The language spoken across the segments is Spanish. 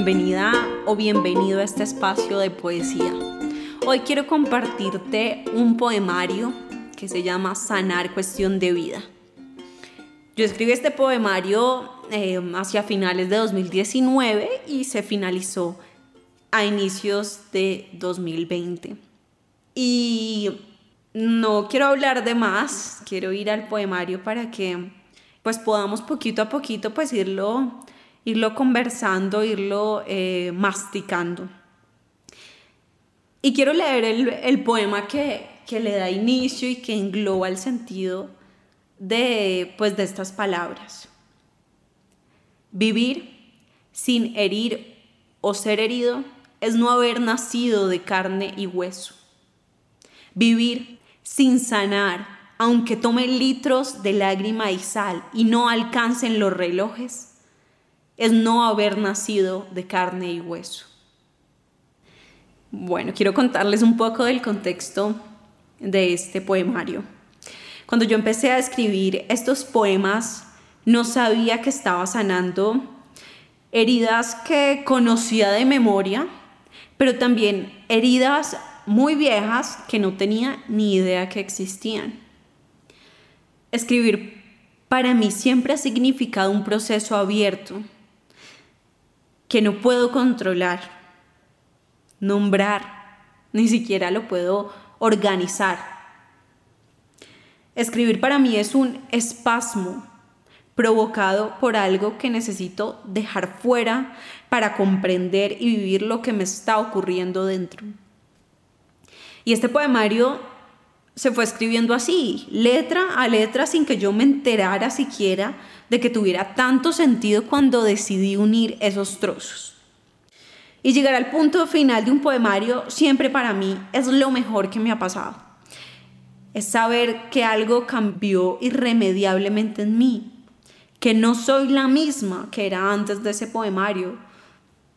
Bienvenida o bienvenido a este espacio de poesía. Hoy quiero compartirte un poemario que se llama Sanar Cuestión de Vida. Yo escribí este poemario eh, hacia finales de 2019 y se finalizó a inicios de 2020. Y no quiero hablar de más, quiero ir al poemario para que pues podamos poquito a poquito pues irlo, irlo conversando, irlo eh, masticando. Y quiero leer el, poema que, que, le da inicio y que engloba el sentido de, pues, de estas palabras. Vivir sin herir o ser herido es no haber nacido de carne y hueso. Vivir sin sanar, aunque tome litros de lágrima y sal y no alcancen los relojes, es no haber nacido de carne y hueso. Bueno, quiero contarles un poco del contexto de este poemario. Cuando yo empecé a escribir estos poemas, no sabía que estaba sanando heridas que conocía de memoria, pero también heridas muy viejas que no tenía ni idea que existían. Escribir para mí siempre ha significado un proceso abierto que no puedo controlar, nombrar, ni siquiera lo puedo organizar. Escribir para mí es un espasmo provocado por algo que necesito dejar fuera para comprender y vivir lo que me está ocurriendo dentro. Y este poemario se fue escribiendo así, letra a letra, sin que yo me enterara siquiera de que tuviera tanto sentido cuando decidí unir esos trozos. Y llegar al punto final de un poemario siempre para mí es lo mejor que me ha pasado. Es saber que algo cambió irremediablemente en mí, que no soy la misma que era antes de ese poemario,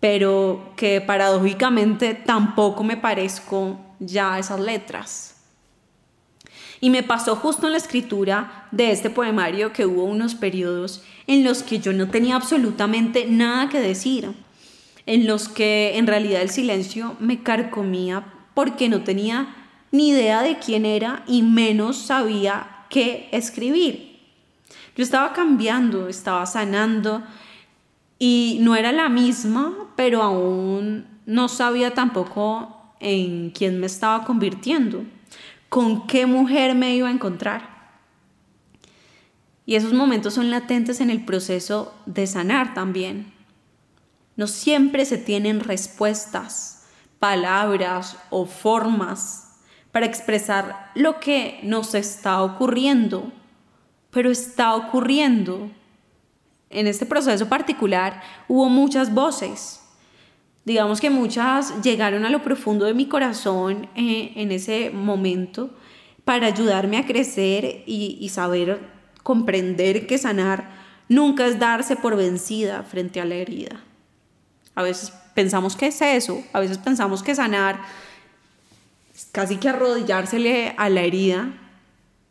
pero que paradójicamente tampoco me parezco ya esas letras. Y me pasó justo en la escritura de este poemario que hubo unos periodos en los que yo no tenía absolutamente nada que decir, en los que en realidad el silencio me carcomía porque no tenía ni idea de quién era y menos sabía qué escribir. Yo estaba cambiando, estaba sanando y no era la misma, pero aún no sabía tampoco en quién me estaba convirtiendo, con qué mujer me iba a encontrar. Y esos momentos son latentes en el proceso de sanar también. No siempre se tienen respuestas, palabras o formas para expresar lo que nos está ocurriendo, pero está ocurriendo. En este proceso particular hubo muchas voces, digamos que muchas llegaron a lo profundo de mi corazón eh, en ese momento para ayudarme a crecer y, y saber comprender que sanar nunca es darse por vencida frente a la herida. A veces pensamos que es eso, a veces pensamos que sanar es casi que arrodillársele a la herida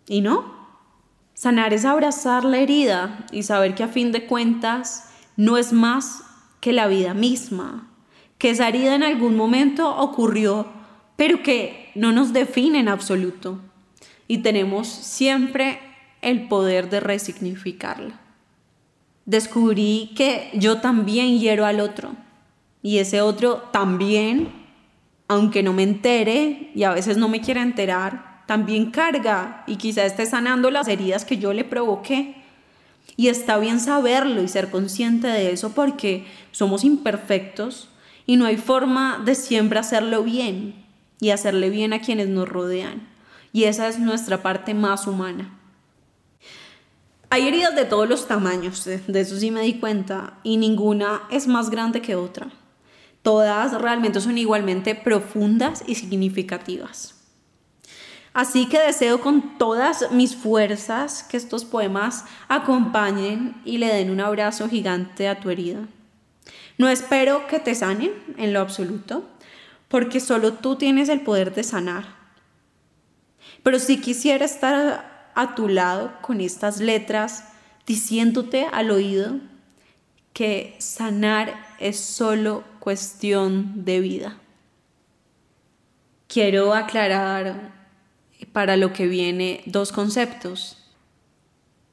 y no. Sanar es abrazar la herida y saber que a fin de cuentas no es más que la vida misma, que esa herida en algún momento ocurrió, pero que no nos define en absoluto. Y tenemos siempre el poder de resignificarla. Descubrí que yo también hiero al otro y ese otro también, aunque no me entere y a veces no me quiera enterar, también carga y quizá esté sanando las heridas que yo le provoqué. Y está bien saberlo y ser consciente de eso porque somos imperfectos y no hay forma de siempre hacerlo bien y hacerle bien a quienes nos rodean. Y esa es nuestra parte más humana. Hay heridas de todos los tamaños, de eso sí me di cuenta, y ninguna es más grande que otra. Todas realmente son igualmente profundas y significativas. Así que deseo con todas mis fuerzas que estos poemas acompañen y le den un abrazo gigante a tu herida. No espero que te sanen en lo absoluto, porque solo tú tienes el poder de sanar. Pero si quisiera estar a tu lado con estas letras, diciéndote al oído que sanar es solo cuestión de vida. Quiero aclarar para lo que viene dos conceptos.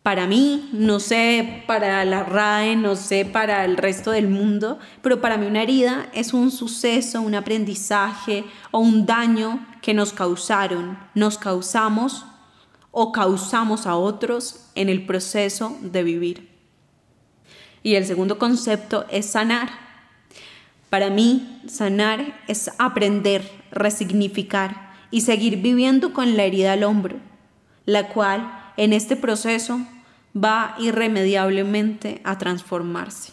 Para mí, no sé, para la RAE, no sé, para el resto del mundo, pero para mí una herida es un suceso, un aprendizaje o un daño que nos causaron, nos causamos o causamos a otros en el proceso de vivir. Y el segundo concepto es sanar. Para mí, sanar es aprender, resignificar y seguir viviendo con la herida al hombro, la cual en este proceso va irremediablemente a transformarse.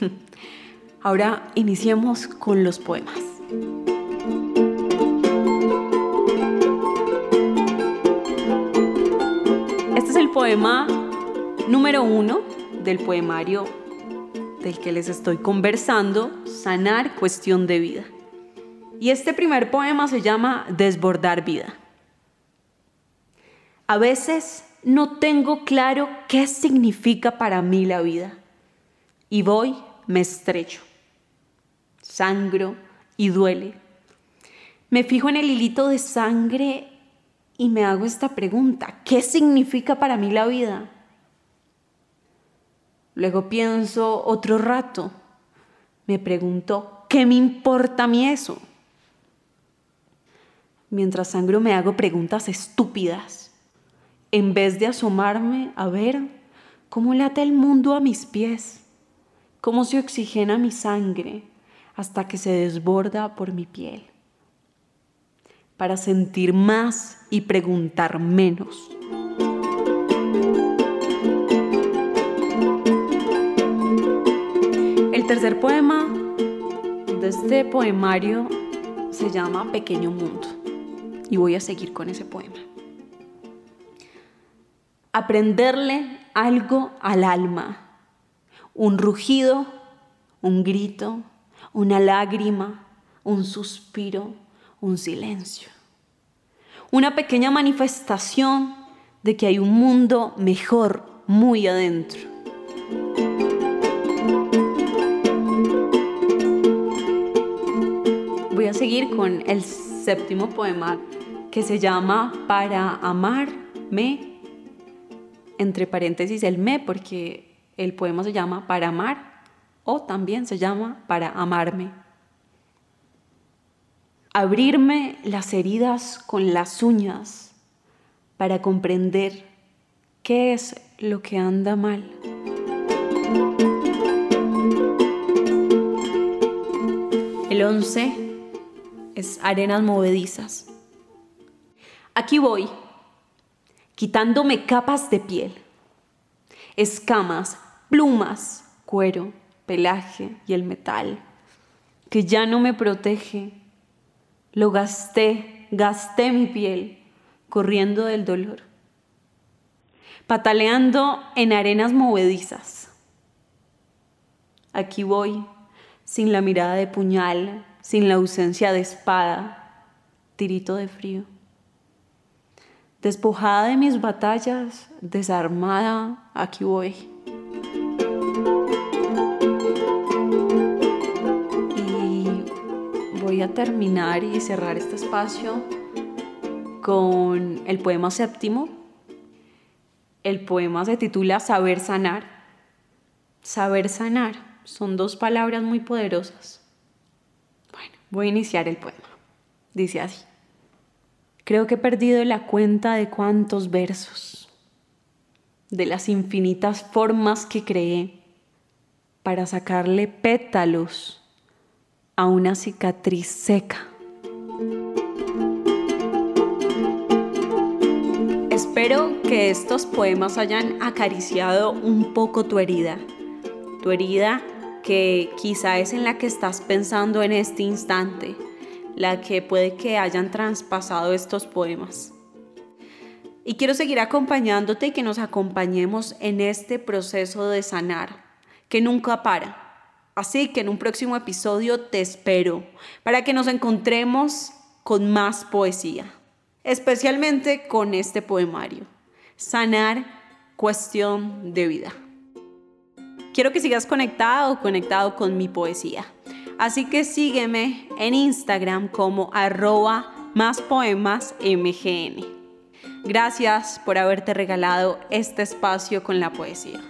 Ahora iniciemos con los poemas. Este es el poema número uno del poemario del que les estoy conversando, Sanar Cuestión de Vida. Y este primer poema se llama Desbordar Vida. A veces no tengo claro qué significa para mí la vida. Y voy, me estrecho, sangro y duele. Me fijo en el hilito de sangre y me hago esta pregunta, ¿qué significa para mí la vida? Luego pienso otro rato, me pregunto, ¿qué me importa a mí eso? Mientras sangro me hago preguntas estúpidas en vez de asomarme a ver cómo late el mundo a mis pies, cómo se oxigena mi sangre hasta que se desborda por mi piel, para sentir más y preguntar menos. El tercer poema de este poemario se llama Pequeño Mundo y voy a seguir con ese poema aprenderle algo al alma, un rugido, un grito, una lágrima, un suspiro, un silencio. Una pequeña manifestación de que hay un mundo mejor muy adentro. Voy a seguir con el séptimo poema que se llama Para amarme entre paréntesis el me porque el poema se llama Para amar o también se llama Para amarme. Abrirme las heridas con las uñas para comprender qué es lo que anda mal. El 11 es arenas movedizas. Aquí voy quitándome capas de piel, escamas, plumas, cuero, pelaje y el metal, que ya no me protege. Lo gasté, gasté mi piel, corriendo del dolor, pataleando en arenas movedizas. Aquí voy, sin la mirada de puñal, sin la ausencia de espada, tirito de frío Despojada de mis batallas, desarmada, aquí voy. Y voy a terminar y cerrar este espacio con el poema séptimo. El poema se titula Saber sanar. Saber sanar son dos palabras muy poderosas. Bueno, voy a iniciar el poema. Dice así. Creo que he perdido la cuenta de cuántos versos, de las infinitas formas que creé para sacarle pétalos a una cicatriz seca. Espero que estos poemas hayan acariciado un poco tu herida, tu herida que quizá es en la que estás pensando en este instante la que puede que hayan traspasado estos poemas. Y quiero seguir acompañándote y que nos acompañemos en este proceso de sanar, que nunca para. Así que en un próximo episodio te espero para que nos encontremos con más poesía, especialmente con este poemario, Sanar, cuestión de vida. quiero que sigas conectado o conectado con mi poesía. Así que sígueme en Instagram como arroba más poemas. Gracias por haberte regalado este espacio con la poesía.